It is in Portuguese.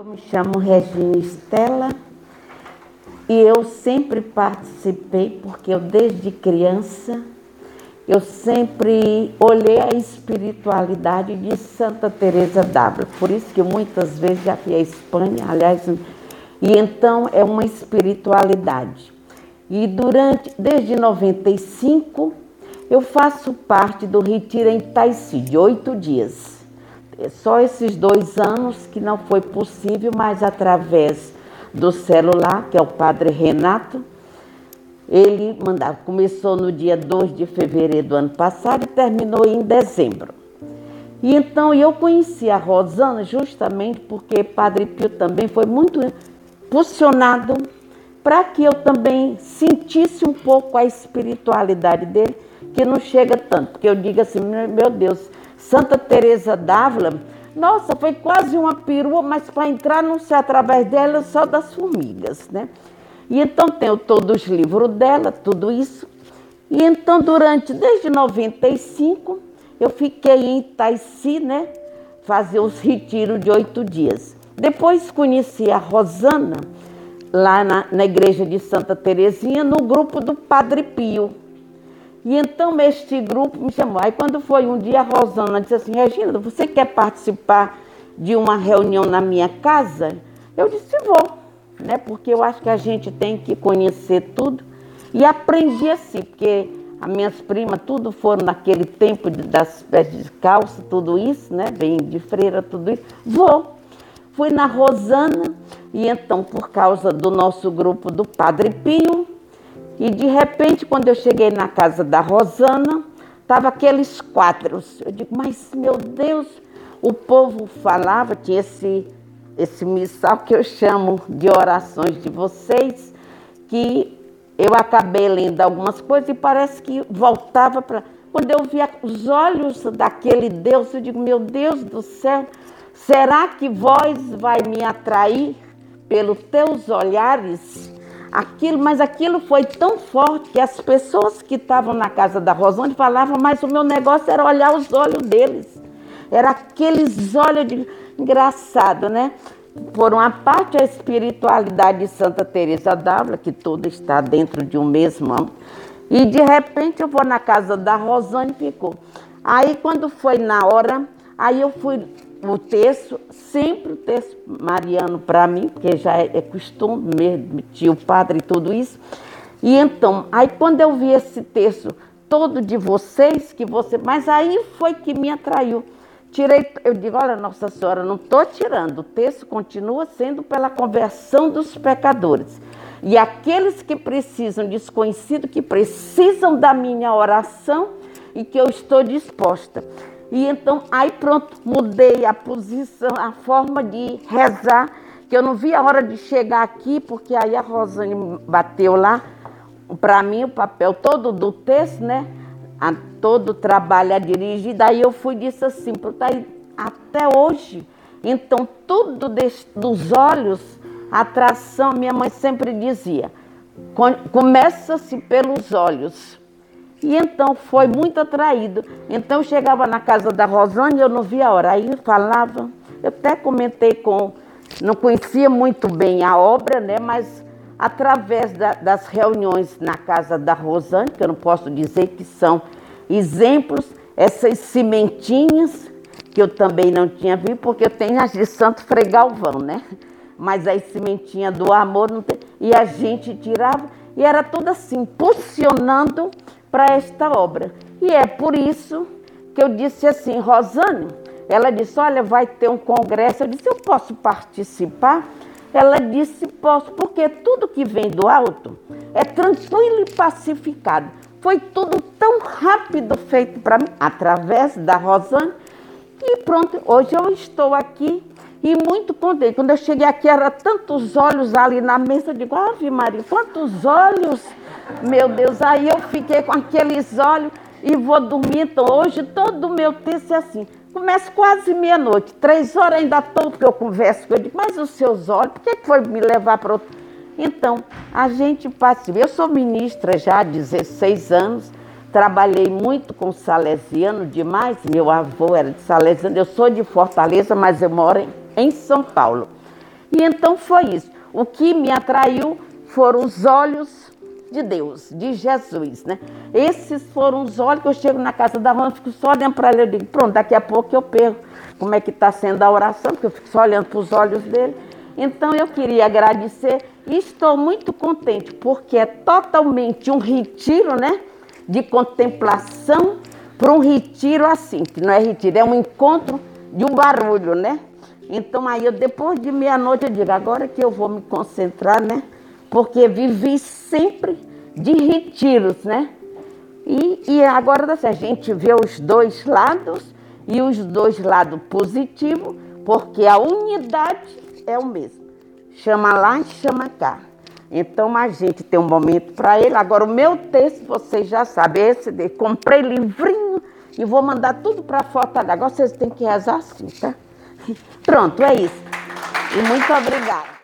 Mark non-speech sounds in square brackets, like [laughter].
Eu me chamo Regina Estela e eu sempre participei, porque eu desde criança, eu sempre olhei a espiritualidade de Santa Teresa d'Ávila. Por isso que muitas vezes já fui à Espanha, aliás, e então é uma espiritualidade. E durante, desde 95, eu faço parte do retiro em Taici, de oito dias. Só esses dois anos que não foi possível, mas através do celular, que é o padre Renato, ele mandava, começou no dia 2 de fevereiro do ano passado e terminou em dezembro. E então eu conheci a Rosana justamente porque Padre Pio também foi muito impulsionado para que eu também sentisse um pouco a espiritualidade dele, que não chega tanto. Porque eu digo assim, meu Deus, Santa Teresa d'Ávila, nossa, foi quase uma perua, mas para entrar não sei através dela só das formigas, né? E então tenho todos os livros dela, tudo isso. E então durante desde 95 eu fiquei em Itaici, né? Fazer os retiros de oito dias. Depois conheci a Rosana lá na, na igreja de Santa Terezinha no grupo do Padre Pio. E então este grupo me chamou. Aí quando foi um dia, a Rosana disse assim, Regina, você quer participar de uma reunião na minha casa? Eu disse, vou, né? Porque eu acho que a gente tem que conhecer tudo. E aprendi assim, porque as minhas primas, tudo foram naquele tempo das pés de calça, tudo isso, né? Vem de freira, tudo isso. Vou. Fui na Rosana, e então, por causa do nosso grupo do Padre Pio, e de repente, quando eu cheguei na casa da Rosana, tava aqueles quadros. Eu digo, mas meu Deus, o povo falava, tinha esse, esse missal que eu chamo de orações de vocês, que eu acabei lendo algumas coisas e parece que voltava para. Quando eu via os olhos daquele Deus, eu digo, meu Deus do céu, será que vós vai me atrair pelos teus olhares? Aquilo, mas aquilo foi tão forte que as pessoas que estavam na casa da Rosane falavam, mas o meu negócio era olhar os olhos deles. Era aqueles olhos de engraçado, né? Por uma parte a espiritualidade de Santa Teresa d'Ávila, que tudo está dentro de um mesmo e de repente eu vou na casa da Rosane e ficou. Aí quando foi na hora, aí eu fui o texto, sempre o texto mariano para mim, porque já é, é costume mesmo, tio, padre e tudo isso. E então, aí quando eu vi esse texto todo de vocês, que você, mas aí foi que me atraiu. Tirei, eu digo, olha, Nossa Senhora, não estou tirando, o texto continua sendo pela conversão dos pecadores. E aqueles que precisam, desconhecidos, que precisam da minha oração e que eu estou disposta. E então, aí pronto, mudei a posição, a forma de rezar, que eu não vi a hora de chegar aqui, porque aí a Rosane bateu lá, para mim, o papel todo do texto, né? A, todo o trabalho a dirigir. Daí eu fui disse assim, daí, até hoje. Então, tudo dos olhos, atração, minha mãe sempre dizia, começa-se pelos olhos. E então foi muito atraído. Então chegava na casa da Rosane e eu não via a hora. Aí falava, eu até comentei com, não conhecia muito bem a obra, né? Mas através da, das reuniões na casa da Rosane, que eu não posso dizer que são exemplos, essas cimentinhas, que eu também não tinha visto, porque eu tenho as de Santo Frei Galvão, né? Mas as cimentinhas do amor, não tem, e a gente tirava, e era tudo assim, posicionando para esta obra. E é por isso que eu disse assim, Rosane, ela disse, olha, vai ter um congresso. Eu disse, eu posso participar? Ela disse, posso, porque tudo que vem do alto é tranquilo e pacificado. Foi tudo tão rápido feito para mim, através da Rosane. E pronto, hoje eu estou aqui e muito contente. Quando eu cheguei aqui, era tantos olhos ali na mesa. Eu digo, Ave Maria, quantos olhos meu Deus, aí eu fiquei com aqueles olhos e vou dormir. Então, hoje todo o meu texto é assim. Começa quase meia-noite, três horas ainda estou, porque eu converso com ele. Mas os seus olhos, por que foi me levar para outro? Então, a gente participa. Eu sou ministra já há 16 anos, trabalhei muito com salesiano demais. Meu avô era de salesiano, eu sou de Fortaleza, mas eu moro em São Paulo. E então foi isso. O que me atraiu foram os olhos de Deus, de Jesus, né? Esses foram os olhos que eu chego na casa da mãe, fico só olhando para ele, eu digo, pronto, daqui a pouco eu perco como é que está sendo a oração, porque eu fico só olhando para os olhos dele. Então eu queria agradecer e estou muito contente, porque é totalmente um retiro, né? De contemplação para um retiro assim, que não é retiro, é um encontro de um barulho, né? Então aí eu, depois de meia-noite eu digo, agora que eu vou me concentrar, né? Porque vivi sempre de retiros, né? E, e agora assim, a gente vê os dois lados e os dois lados positivos, porque a unidade é o mesmo. Chama lá e chama cá. Então a gente tem um momento para ele. Agora o meu texto, vocês já sabem, esse de comprei livrinho e vou mandar tudo para Fortaleza. Agora vocês têm que rezar assim, tá? [laughs] Pronto, é isso. E muito obrigada.